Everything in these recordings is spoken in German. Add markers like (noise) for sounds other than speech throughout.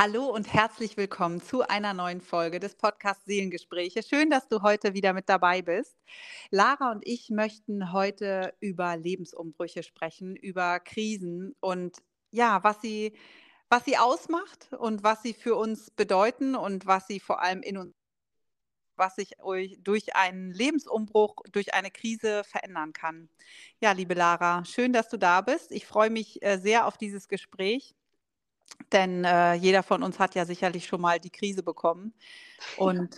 Hallo und herzlich willkommen zu einer neuen Folge des Podcasts Seelengespräche. Schön, dass du heute wieder mit dabei bist. Lara und ich möchten heute über Lebensumbrüche sprechen, über Krisen und ja, was sie, was sie ausmacht und was sie für uns bedeuten und was sie vor allem in uns was sich durch einen Lebensumbruch, durch eine Krise verändern kann. Ja, liebe Lara, schön, dass du da bist. Ich freue mich äh, sehr auf dieses Gespräch. Denn äh, jeder von uns hat ja sicherlich schon mal die Krise bekommen. (laughs) Und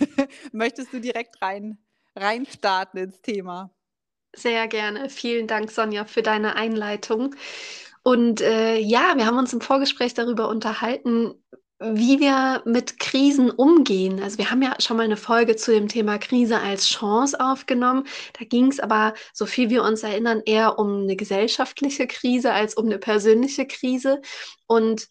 (laughs) möchtest du direkt rein, reinstarten ins Thema? Sehr gerne. Vielen Dank, Sonja, für deine Einleitung. Und äh, ja, wir haben uns im Vorgespräch darüber unterhalten, wie wir mit Krisen umgehen. Also wir haben ja schon mal eine Folge zu dem Thema Krise als Chance aufgenommen. Da ging es aber, so viel wir uns erinnern, eher um eine gesellschaftliche Krise als um eine persönliche Krise. Und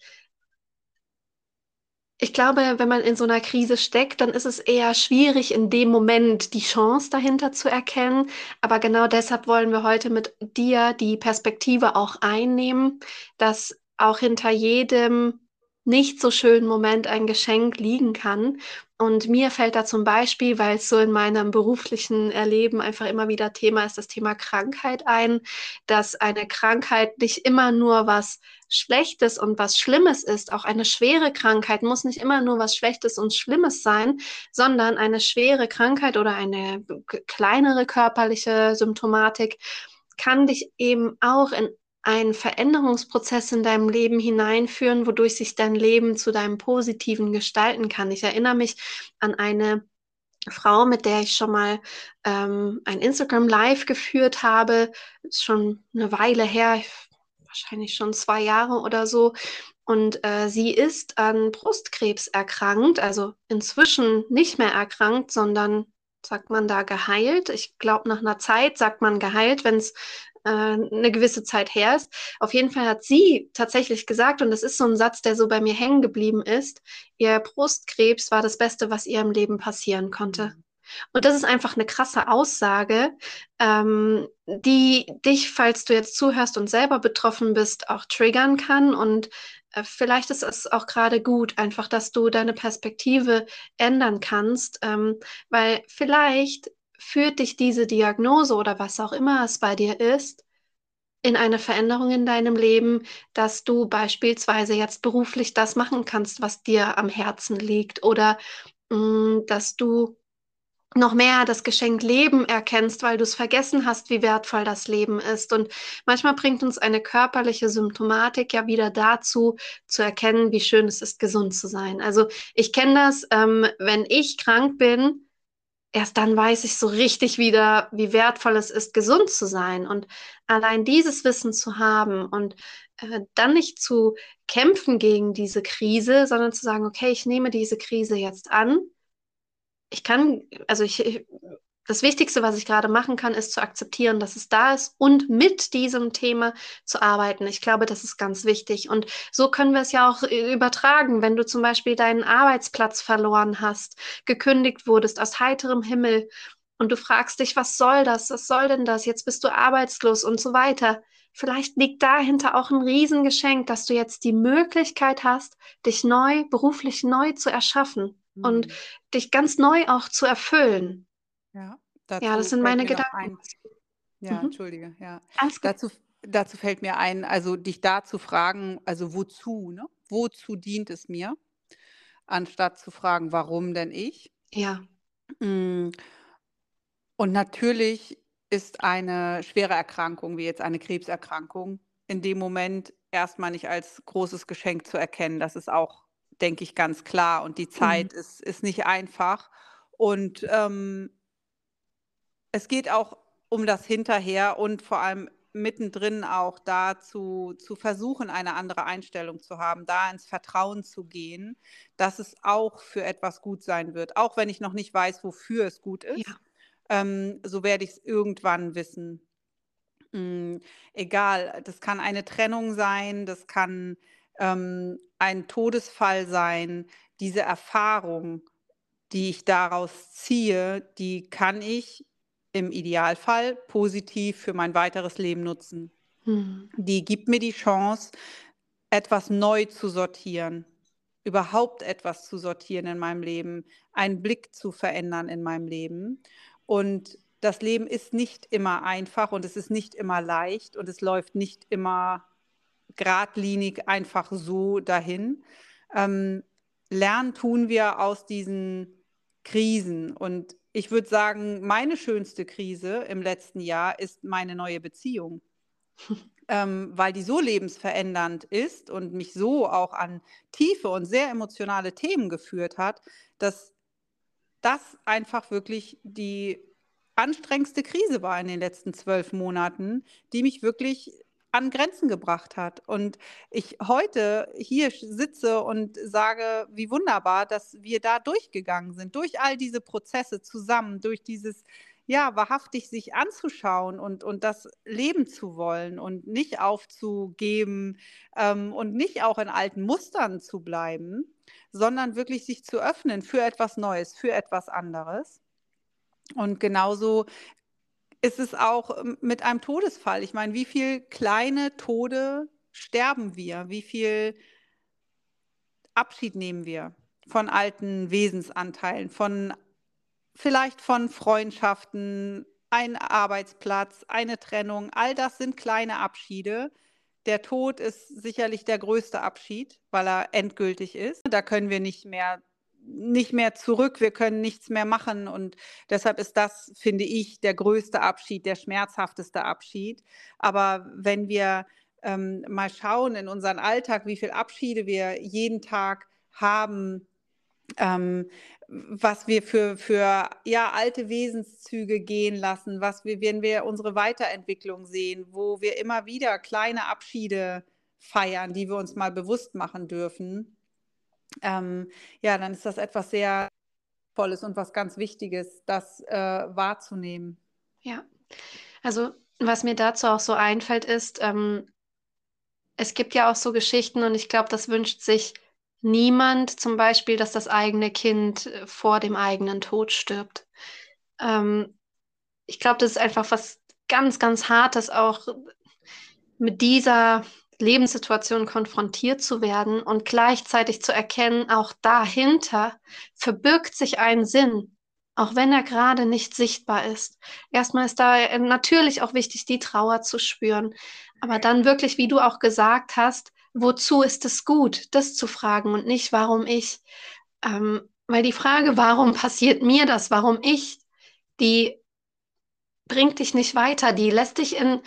ich glaube, wenn man in so einer Krise steckt, dann ist es eher schwierig, in dem Moment die Chance dahinter zu erkennen. Aber genau deshalb wollen wir heute mit dir die Perspektive auch einnehmen, dass auch hinter jedem nicht so schönen Moment ein Geschenk liegen kann. Und mir fällt da zum Beispiel, weil es so in meinem beruflichen Erleben einfach immer wieder Thema ist, das Thema Krankheit ein, dass eine Krankheit nicht immer nur was Schlechtes und was Schlimmes ist. Auch eine schwere Krankheit muss nicht immer nur was Schlechtes und Schlimmes sein, sondern eine schwere Krankheit oder eine kleinere körperliche Symptomatik kann dich eben auch in einen Veränderungsprozess in deinem Leben hineinführen, wodurch sich dein Leben zu deinem Positiven gestalten kann. Ich erinnere mich an eine Frau, mit der ich schon mal ähm, ein Instagram Live geführt habe, ist schon eine Weile her, wahrscheinlich schon zwei Jahre oder so. Und äh, sie ist an Brustkrebs erkrankt, also inzwischen nicht mehr erkrankt, sondern sagt man da geheilt. Ich glaube, nach einer Zeit sagt man geheilt, wenn es äh, eine gewisse Zeit her ist. Auf jeden Fall hat sie tatsächlich gesagt, und das ist so ein Satz, der so bei mir hängen geblieben ist, ihr Brustkrebs war das Beste, was ihr im Leben passieren konnte. Mhm. Und das ist einfach eine krasse Aussage, ähm, die dich, falls du jetzt zuhörst und selber betroffen bist, auch triggern kann. Und äh, vielleicht ist es auch gerade gut, einfach, dass du deine Perspektive ändern kannst, ähm, weil vielleicht führt dich diese Diagnose oder was auch immer es bei dir ist, in eine Veränderung in deinem Leben, dass du beispielsweise jetzt beruflich das machen kannst, was dir am Herzen liegt oder mh, mm, dass du noch mehr das Geschenk Leben erkennst, weil du es vergessen hast, wie wertvoll das Leben ist. Und manchmal bringt uns eine körperliche Symptomatik ja wieder dazu, zu erkennen, wie schön es ist, gesund zu sein. Also ich kenne das, ähm, wenn ich krank bin, erst dann weiß ich so richtig wieder, wie wertvoll es ist, gesund zu sein. Und allein dieses Wissen zu haben und äh, dann nicht zu kämpfen gegen diese Krise, sondern zu sagen, okay, ich nehme diese Krise jetzt an. Ich kann, also ich, ich das Wichtigste, was ich gerade machen kann, ist zu akzeptieren, dass es da ist und mit diesem Thema zu arbeiten. Ich glaube, das ist ganz wichtig. Und so können wir es ja auch äh, übertragen, wenn du zum Beispiel deinen Arbeitsplatz verloren hast, gekündigt wurdest aus heiterem Himmel und du fragst dich, was soll das? Was soll denn das? Jetzt bist du arbeitslos und so weiter. Vielleicht liegt dahinter auch ein Riesengeschenk, dass du jetzt die Möglichkeit hast, dich neu, beruflich neu zu erschaffen mhm. und dich ganz neu auch zu erfüllen. Ja, ja, das sind meine Gedanken. Ja, mhm. entschuldige, ja. Dazu, dazu fällt mir ein, also dich da zu fragen, also wozu, ne? Wozu dient es mir? Anstatt zu fragen, warum denn ich? Ja. Mm. Und natürlich ist eine schwere Erkrankung, wie jetzt eine Krebserkrankung, in dem Moment erstmal nicht als großes Geschenk zu erkennen. Das ist auch, denke ich, ganz klar. Und die Zeit mhm. ist, ist nicht einfach. Und ähm, es geht auch um das Hinterher und vor allem mittendrin auch dazu zu versuchen, eine andere Einstellung zu haben, da ins Vertrauen zu gehen, dass es auch für etwas gut sein wird. Auch wenn ich noch nicht weiß, wofür es gut ist, ja. ähm, so werde ich es irgendwann wissen. Hm, egal, das kann eine Trennung sein, das kann, ähm, ein Todesfall sein. Diese Erfahrung, die ich daraus ziehe, die kann ich im Idealfall positiv für mein weiteres Leben nutzen. Mhm. Die gibt mir die Chance, etwas neu zu sortieren, überhaupt etwas zu sortieren in meinem Leben, einen Blick zu verändern in meinem Leben. Und das Leben ist nicht immer einfach und es ist nicht immer leicht und es läuft nicht immer geradlinig einfach so dahin. Ähm, lernen tun wir aus diesen Krisen. Und ich würde sagen, meine schönste Krise im letzten Jahr ist meine neue Beziehung. (laughs) ähm, weil die so lebensverändernd ist und mich so auch an tiefe und sehr emotionale Themen geführt hat, dass das einfach wirklich die anstrengendste Krise war in den letzten zwölf Monaten, die mich wirklich an Grenzen gebracht hat. Und ich heute hier sitze und sage, wie wunderbar, dass wir da durchgegangen sind, durch all diese Prozesse zusammen, durch dieses, ja, wahrhaftig sich anzuschauen und, und das leben zu wollen und nicht aufzugeben ähm, und nicht auch in alten Mustern zu bleiben, sondern wirklich sich zu öffnen für etwas Neues, für etwas anderes. Und genauso ist es auch ähm, mit einem Todesfall. Ich meine, wie viele kleine Tode sterben wir? Wie viel Abschied nehmen wir von alten Wesensanteilen, von vielleicht von Freundschaften, ein Arbeitsplatz, eine Trennung? All das sind kleine Abschiede. Der Tod ist sicherlich der größte Abschied, weil er endgültig ist. Da können wir nicht mehr nicht mehr zurück, wir können nichts mehr machen. Und deshalb ist das, finde ich, der größte Abschied, der schmerzhafteste Abschied. Aber wenn wir ähm, mal schauen in unseren Alltag, wie viele Abschiede wir jeden Tag haben, ähm, was wir für, für ja, alte Wesenszüge gehen lassen, was wir, wenn wir unsere Weiterentwicklung sehen, wo wir immer wieder kleine Abschiede feiern, die wir uns mal bewusst machen dürfen ähm, ja, dann ist das etwas sehr Volles und was ganz Wichtiges, das äh, wahrzunehmen. Ja, also was mir dazu auch so einfällt, ist, ähm, es gibt ja auch so Geschichten und ich glaube, das wünscht sich niemand, zum Beispiel, dass das eigene Kind äh, vor dem eigenen Tod stirbt. Ähm, ich glaube, das ist einfach was ganz, ganz Hartes, auch mit dieser Lebenssituation konfrontiert zu werden und gleichzeitig zu erkennen, auch dahinter verbirgt sich ein Sinn, auch wenn er gerade nicht sichtbar ist. Erstmal ist da äh, natürlich auch wichtig, die Trauer zu spüren, aber dann wirklich, wie du auch gesagt hast, wozu ist es gut, das zu fragen und nicht, warum ich. Ähm, weil die Frage, warum (laughs) passiert mir das, warum ich, die bringt dich nicht weiter, die lässt dich in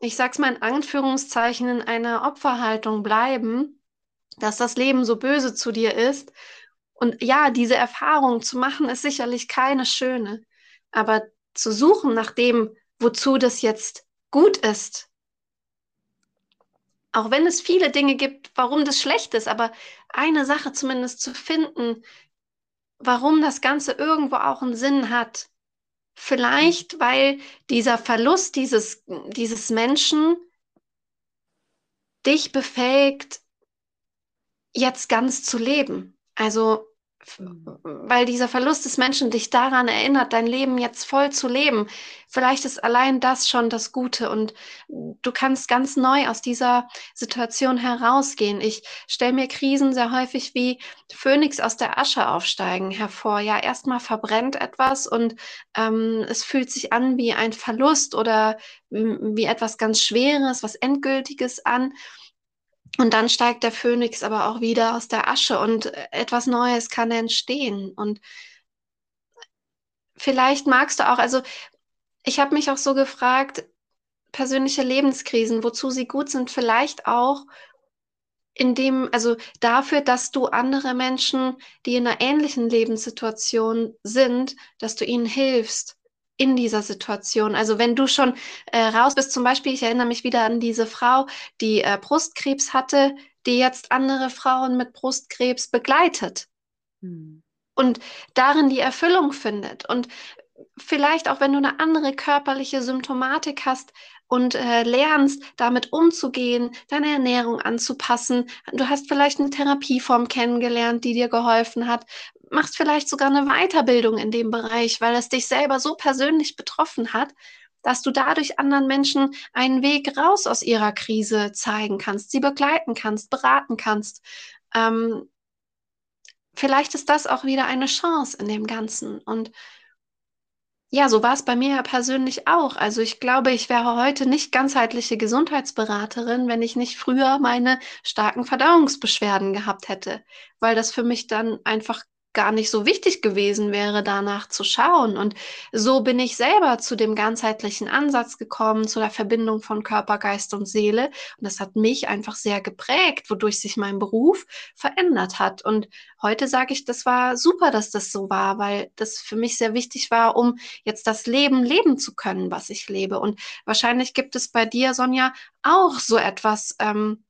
ich sag's mal in Anführungszeichen, in einer Opferhaltung bleiben, dass das Leben so böse zu dir ist. Und ja, diese Erfahrung zu machen, ist sicherlich keine schöne. Aber zu suchen nach dem, wozu das jetzt gut ist, auch wenn es viele Dinge gibt, warum das schlecht ist, aber eine Sache zumindest zu finden, warum das Ganze irgendwo auch einen Sinn hat, Vielleicht, weil dieser Verlust dieses, dieses Menschen dich befähigt, jetzt ganz zu leben. Also weil dieser Verlust des Menschen dich daran erinnert, dein Leben jetzt voll zu leben. Vielleicht ist allein das schon das Gute und du kannst ganz neu aus dieser Situation herausgehen. Ich stelle mir Krisen sehr häufig wie Phönix aus der Asche aufsteigen hervor. Ja, erstmal verbrennt etwas und ähm, es fühlt sich an wie ein Verlust oder wie etwas ganz Schweres, was Endgültiges an. Und dann steigt der Phönix aber auch wieder aus der Asche und äh, etwas Neues kann entstehen. Und vielleicht magst du auch, also ich habe mich auch so gefragt, persönliche Lebenskrisen, wozu sie gut sind, vielleicht auch in dem, also dafür, dass du andere Menschen, die in einer ähnlichen Lebenssituation sind, dass du ihnen hilfst in dieser Situation. Also wenn du schon äh, raus bist, zum Beispiel, ich erinnere mich wieder an diese Frau, die äh, Brustkrebs hatte, die jetzt andere Frauen mit Brustkrebs begleitet hm. und darin die Erfüllung findet. Und vielleicht auch wenn du eine andere körperliche Symptomatik hast und äh, lernst, damit umzugehen, deine Ernährung anzupassen. Du hast vielleicht eine Therapieform kennengelernt, die dir geholfen hat, machst vielleicht sogar eine Weiterbildung in dem Bereich, weil es dich selber so persönlich betroffen hat, dass du dadurch anderen Menschen einen Weg raus aus ihrer Krise zeigen kannst, sie begleiten kannst, beraten kannst. Ähm, vielleicht ist das auch wieder eine Chance in dem Ganzen. Und ja, so war es bei mir ja persönlich auch. Also ich glaube, ich wäre heute nicht ganzheitliche Gesundheitsberaterin, wenn ich nicht früher meine starken Verdauungsbeschwerden gehabt hätte, weil das für mich dann einfach gar nicht so wichtig gewesen wäre, danach zu schauen. Und so bin ich selber zu dem ganzheitlichen Ansatz gekommen, zu der Verbindung von Körper, Geist und Seele. Und das hat mich einfach sehr geprägt, wodurch sich mein Beruf verändert hat. Und heute sage ich, das war super, dass das so war, weil das für mich sehr wichtig war, um jetzt das Leben leben zu können, was ich lebe. Und wahrscheinlich gibt es bei dir, Sonja, auch so etwas, ähm,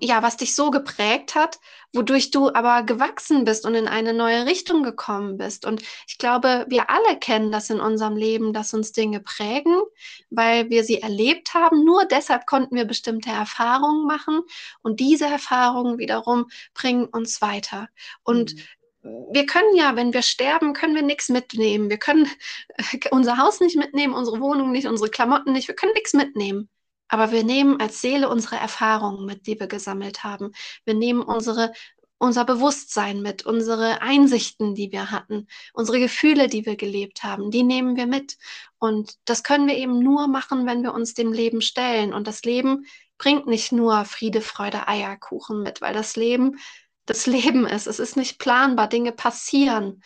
ja, was dich so geprägt hat, wodurch du aber gewachsen bist und in eine neue Richtung gekommen bist. Und ich glaube, wir alle kennen das in unserem Leben, dass uns Dinge prägen, weil wir sie erlebt haben. Nur deshalb konnten wir bestimmte Erfahrungen machen und diese Erfahrungen wiederum bringen uns weiter. Und mhm wir können ja, wenn wir sterben, können wir nichts mitnehmen. Wir können unser Haus nicht mitnehmen, unsere Wohnung nicht, unsere Klamotten nicht. Wir können nichts mitnehmen. Aber wir nehmen als Seele unsere Erfahrungen mit, die wir gesammelt haben. Wir nehmen unsere, unser Bewusstsein mit, unsere Einsichten, die wir hatten, unsere Gefühle, die wir gelebt haben, die nehmen wir mit. Und das können wir eben nur machen, wenn wir uns dem Leben stellen. Und das Leben bringt nicht nur Friede, Freude, Eierkuchen mit, weil das Leben das Leben ist. Es ist nicht planbar. Dinge passieren.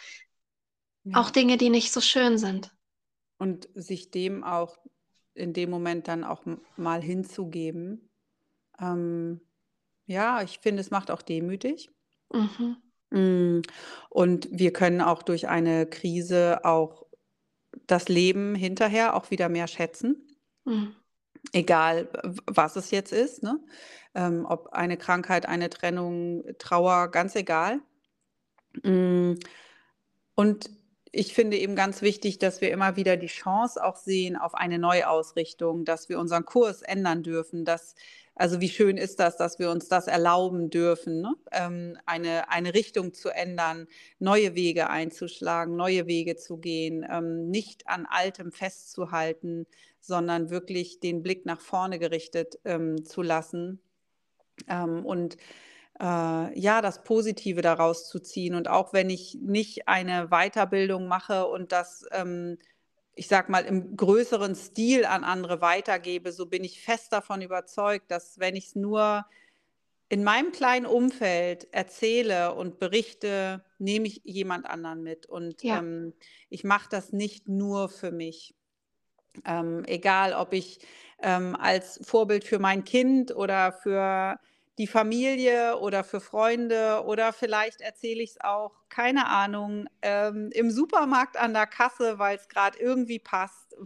Ja. Auch Dinge, die nicht so schön sind. Und sich dem auch in dem Moment dann auch mal hinzugeben. Ähm, ja, ich finde, es macht auch demütig. Mhm. Mm, und wir können auch durch eine Krise auch das Leben hinterher auch wieder mehr schätzen. Mhm. Egal, was es jetzt ist, ne? Ähm, ob eine Krankheit, eine Trennung, Trauer, ganz egal. Mm, und ich finde eben ganz wichtig, dass wir immer wieder die Chance auch sehen auf eine Neuausrichtung, dass wir unseren Kurs ändern dürfen, dass also wie schön ist das, dass wir uns das erlauben dürfen, ne? ähm, eine, eine Richtung zu ändern, neue Wege einzuschlagen, neue Wege zu gehen, ähm, nicht an Altem festzuhalten, sondern wirklich den Blick nach vorne gerichtet ähm, zu lassen. Ähm, und äh, ja, das Positive daraus zu ziehen. Und auch wenn ich nicht eine Weiterbildung mache und das, ähm, ich sag mal, im größeren Stil an andere weitergebe, so bin ich fest davon überzeugt, dass wenn ich es nur in meinem kleinen Umfeld erzähle und berichte, nehme ich jemand anderen mit. Und ja. ähm, ich mache das nicht nur für mich. Ähm, egal, ob ich ähm, als Vorbild für mein Kind oder für die Familie oder für Freunde oder vielleicht erzähle ich es auch, keine Ahnung, ähm, im Supermarkt an der Kasse, weil es gerade irgendwie passt,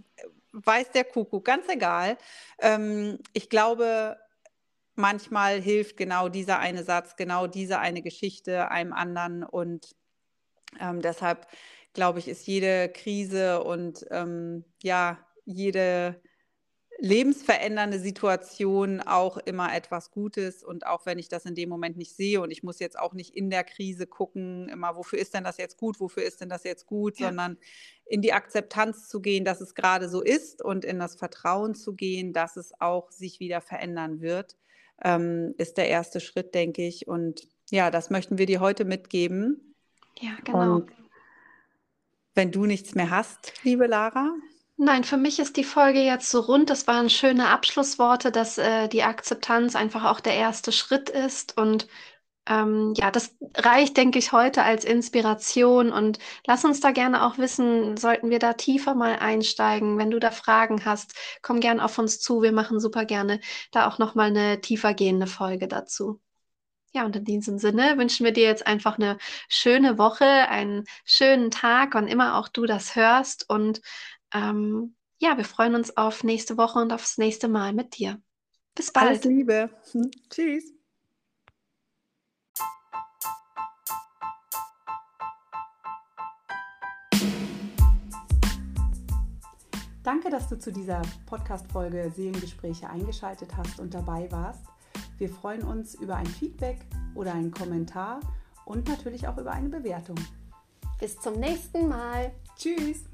weiß der Kuckuck, ganz egal. Ähm, ich glaube, manchmal hilft genau dieser eine Satz, genau diese eine Geschichte einem anderen und ähm, deshalb glaube ich, ist jede Krise und ähm, ja, jede lebensverändernde Situation auch immer etwas Gutes und auch wenn ich das in dem Moment nicht sehe und ich muss jetzt auch nicht in der Krise gucken, immer wofür ist denn das jetzt gut, wofür ist denn das jetzt gut, ja. sondern in die Akzeptanz zu gehen, dass es gerade so ist und in das Vertrauen zu gehen, dass es auch sich wieder verändern wird, ähm, ist der erste Schritt, denke ich. Und ja, das möchten wir dir heute mitgeben. Ja, genau. Und wenn du nichts mehr hast, liebe Lara, Nein, für mich ist die Folge jetzt so rund. Das waren schöne Abschlussworte, dass äh, die Akzeptanz einfach auch der erste Schritt ist. Und ähm, ja, das reicht, denke ich, heute als Inspiration. Und lass uns da gerne auch wissen, sollten wir da tiefer mal einsteigen. Wenn du da Fragen hast, komm gern auf uns zu. Wir machen super gerne da auch nochmal eine tiefer gehende Folge dazu. Ja, und in diesem Sinne wünschen wir dir jetzt einfach eine schöne Woche, einen schönen Tag, wann immer auch du das hörst. Und ähm, ja, wir freuen uns auf nächste Woche und aufs nächste Mal mit dir. Bis bald. Alles Liebe. Tschüss. Danke, dass du zu dieser Podcast-Folge Seelengespräche eingeschaltet hast und dabei warst. Wir freuen uns über ein Feedback oder einen Kommentar und natürlich auch über eine Bewertung. Bis zum nächsten Mal. Tschüss.